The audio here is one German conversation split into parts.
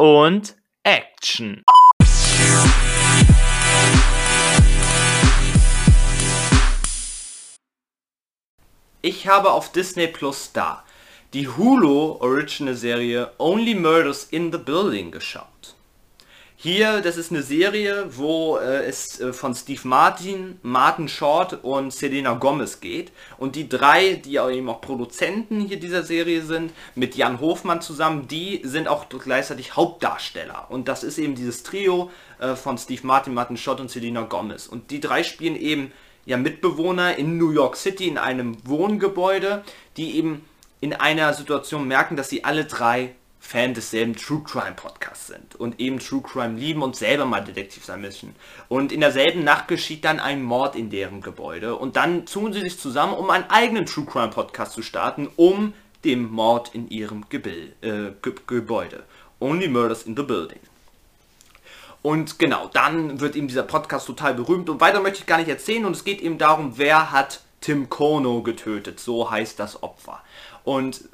und Action. Ich habe auf Disney Plus Star die Hulu Original Serie Only Murders in the Building geschaut. Hier, das ist eine Serie, wo äh, es äh, von Steve Martin, Martin Short und Selena Gomez geht. Und die drei, die eben auch Produzenten hier dieser Serie sind, mit Jan Hofmann zusammen, die sind auch gleichzeitig Hauptdarsteller. Und das ist eben dieses Trio äh, von Steve Martin, Martin Short und Selena Gomez. Und die drei spielen eben ja Mitbewohner in New York City in einem Wohngebäude, die eben in einer Situation merken, dass sie alle drei Fan desselben True Crime Podcasts sind und eben True Crime lieben und selber mal Detektiv sein müssen. Und in derselben Nacht geschieht dann ein Mord in deren Gebäude und dann tun sie sich zusammen, um einen eigenen True Crime Podcast zu starten, um dem Mord in ihrem Gebil äh, Ge Gebäude. Only Murders in the Building. Und genau, dann wird eben dieser Podcast total berühmt und weiter möchte ich gar nicht erzählen und es geht eben darum, wer hat Tim Kono getötet, so heißt das Opfer. Und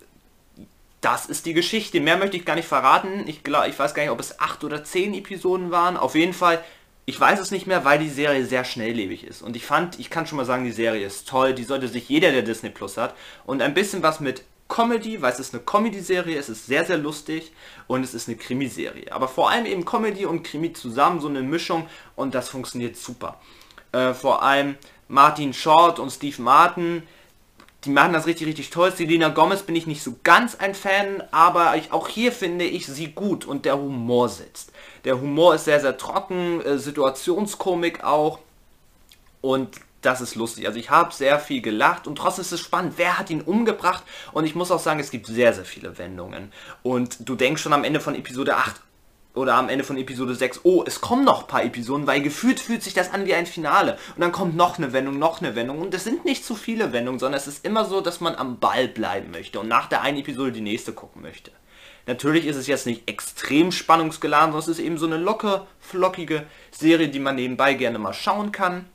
das ist die Geschichte. Mehr möchte ich gar nicht verraten. Ich, glaub, ich weiß gar nicht, ob es acht oder zehn Episoden waren. Auf jeden Fall, ich weiß es nicht mehr, weil die Serie sehr schnelllebig ist. Und ich fand, ich kann schon mal sagen, die Serie ist toll. Die sollte sich jeder, der Disney Plus hat. Und ein bisschen was mit Comedy, weil es ist eine Comedy-Serie, es ist sehr, sehr lustig und es ist eine Krimiserie. Aber vor allem eben Comedy und Krimi zusammen, so eine Mischung und das funktioniert super. Äh, vor allem Martin Short und Steve Martin, die machen das richtig, richtig toll. Selena Gomez bin ich nicht so ganz ein Fan, aber ich, auch hier finde ich sie gut und der Humor sitzt. Der Humor ist sehr, sehr trocken, äh, Situationskomik auch und das ist lustig. Also ich habe sehr viel gelacht und trotzdem ist es spannend, wer hat ihn umgebracht und ich muss auch sagen, es gibt sehr, sehr viele Wendungen. Und du denkst schon am Ende von Episode 8, oder am Ende von Episode 6, oh, es kommen noch ein paar Episoden, weil gefühlt fühlt sich das an wie ein Finale. Und dann kommt noch eine Wendung, noch eine Wendung. Und es sind nicht zu viele Wendungen, sondern es ist immer so, dass man am Ball bleiben möchte und nach der einen Episode die nächste gucken möchte. Natürlich ist es jetzt nicht extrem spannungsgeladen, sondern es ist eben so eine locker, flockige Serie, die man nebenbei gerne mal schauen kann.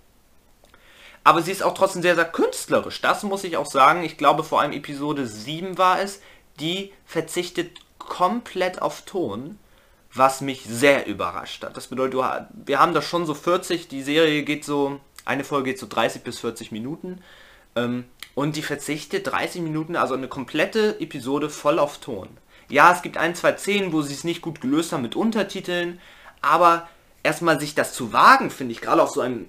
Aber sie ist auch trotzdem sehr, sehr künstlerisch. Das muss ich auch sagen. Ich glaube, vor allem Episode 7 war es. Die verzichtet komplett auf Ton was mich sehr überrascht hat. Das bedeutet, wir haben da schon so 40, die Serie geht so, eine Folge geht so 30 bis 40 Minuten ähm, und die verzichtet 30 Minuten, also eine komplette Episode voll auf Ton. Ja, es gibt ein, zwei Szenen, wo sie es nicht gut gelöst haben mit Untertiteln, aber erstmal sich das zu wagen, finde ich, gerade auf so einem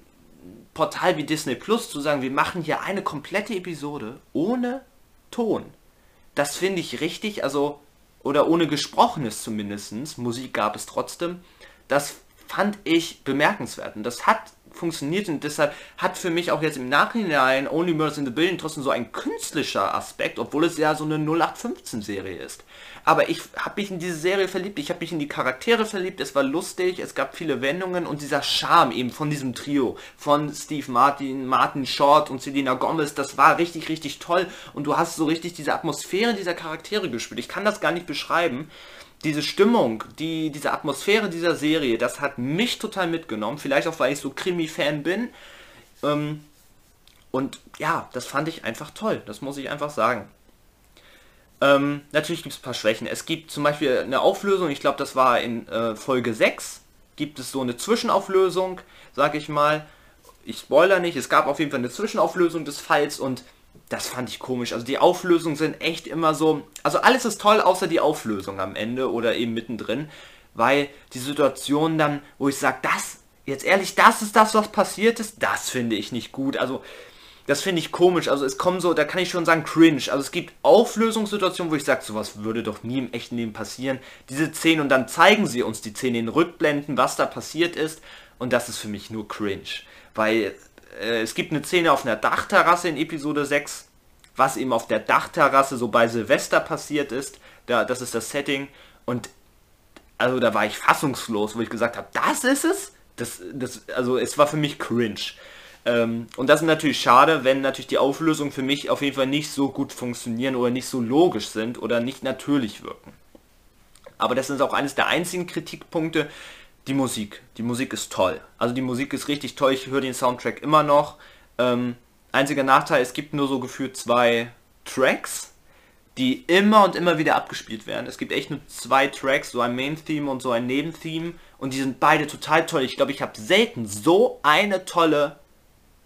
Portal wie Disney Plus, zu sagen, wir machen hier eine komplette Episode ohne Ton. Das finde ich richtig, also oder ohne Gesprochenes zumindest, Musik gab es trotzdem, das fand ich bemerkenswert. Und das hat funktioniert und deshalb hat für mich auch jetzt im Nachhinein Only Murders in the Building trotzdem so ein künstlicher Aspekt, obwohl es ja so eine 0815 Serie ist. Aber ich habe mich in diese Serie verliebt, ich habe mich in die Charaktere verliebt, es war lustig, es gab viele Wendungen und dieser Charme eben von diesem Trio, von Steve Martin, Martin Short und Selena Gomez, das war richtig, richtig toll und du hast so richtig diese Atmosphäre dieser Charaktere gespielt. Ich kann das gar nicht beschreiben diese Stimmung, die, diese Atmosphäre dieser Serie, das hat mich total mitgenommen. Vielleicht auch, weil ich so Krimi-Fan bin. Ähm, und ja, das fand ich einfach toll. Das muss ich einfach sagen. Ähm, natürlich gibt es ein paar Schwächen. Es gibt zum Beispiel eine Auflösung, ich glaube, das war in äh, Folge 6, gibt es so eine Zwischenauflösung, sag ich mal. Ich spoiler nicht, es gab auf jeden Fall eine Zwischenauflösung des Falls und das fand ich komisch. Also die Auflösungen sind echt immer so. Also alles ist toll, außer die Auflösung am Ende oder eben mittendrin. Weil die Situation dann, wo ich sage, das, jetzt ehrlich, das ist das, was passiert ist, das finde ich nicht gut. Also das finde ich komisch. Also es kommen so, da kann ich schon sagen, cringe. Also es gibt Auflösungssituationen, wo ich sage, sowas würde doch nie im echten Leben passieren. Diese Szenen und dann zeigen sie uns die Szene in Rückblenden, was da passiert ist. Und das ist für mich nur cringe. Weil äh, es gibt eine Szene auf einer Dachterrasse in Episode 6, was eben auf der Dachterrasse so bei Silvester passiert ist. Da, das ist das Setting. Und also da war ich fassungslos, wo ich gesagt habe, das ist es? Das, das, also es war für mich cringe. Ähm, und das ist natürlich schade, wenn natürlich die Auflösungen für mich auf jeden Fall nicht so gut funktionieren oder nicht so logisch sind oder nicht natürlich wirken. Aber das ist auch eines der einzigen Kritikpunkte, die Musik. Die Musik ist toll. Also die Musik ist richtig toll. Ich höre den Soundtrack immer noch. Ähm, einziger Nachteil, es gibt nur so gefühlt zwei Tracks. die immer und immer wieder abgespielt werden. Es gibt echt nur zwei Tracks, so ein Main-Theme und so ein Nebentheme und die sind beide total toll. Ich glaube, ich habe selten so eine tolle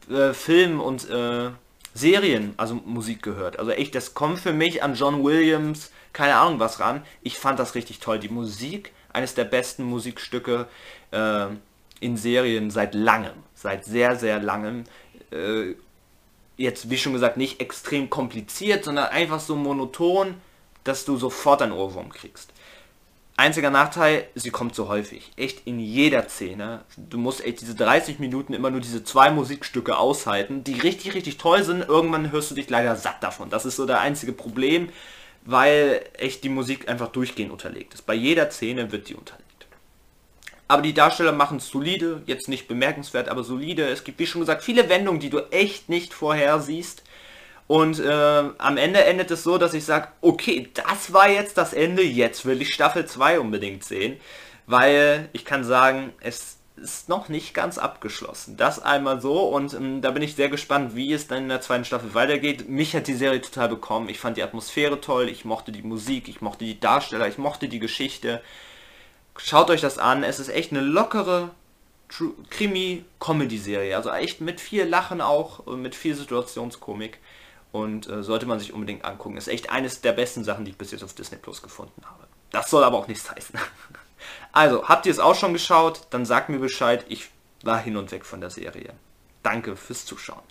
äh, Film- und äh, Serien, also Musik gehört. Also echt, das kommt für mich an John Williams, keine Ahnung was ran. Ich fand das richtig toll. Die Musik, eines der besten Musikstücke äh, in Serien seit langem, seit sehr, sehr langem. Äh, jetzt, wie schon gesagt, nicht extrem kompliziert, sondern einfach so monoton, dass du sofort einen Ohrwurm kriegst. Einziger Nachteil, sie kommt so häufig. Echt in jeder Szene. Du musst echt diese 30 Minuten immer nur diese zwei Musikstücke aushalten, die richtig, richtig toll sind. Irgendwann hörst du dich leider satt davon. Das ist so der einzige Problem, weil echt die Musik einfach durchgehend unterlegt ist. Bei jeder Szene wird die unterlegt. Aber die Darsteller machen es solide, jetzt nicht bemerkenswert, aber solide. Es gibt, wie schon gesagt, viele Wendungen, die du echt nicht vorher siehst. Und äh, am Ende endet es so, dass ich sage, okay, das war jetzt das Ende, jetzt will ich Staffel 2 unbedingt sehen. Weil ich kann sagen, es ist noch nicht ganz abgeschlossen. Das einmal so und ähm, da bin ich sehr gespannt, wie es dann in der zweiten Staffel weitergeht. Mich hat die Serie total bekommen. Ich fand die Atmosphäre toll, ich mochte die Musik, ich mochte die Darsteller, ich mochte die Geschichte. Schaut euch das an, es ist echt eine lockere Krimi-Comedy-Serie. Also echt mit viel Lachen auch, mit viel Situationskomik und äh, sollte man sich unbedingt angucken. Ist echt eines der besten Sachen, die ich bis jetzt auf Disney Plus gefunden habe. Das soll aber auch nichts heißen. also, habt ihr es auch schon geschaut? Dann sagt mir Bescheid. Ich war hin und weg von der Serie. Danke fürs Zuschauen.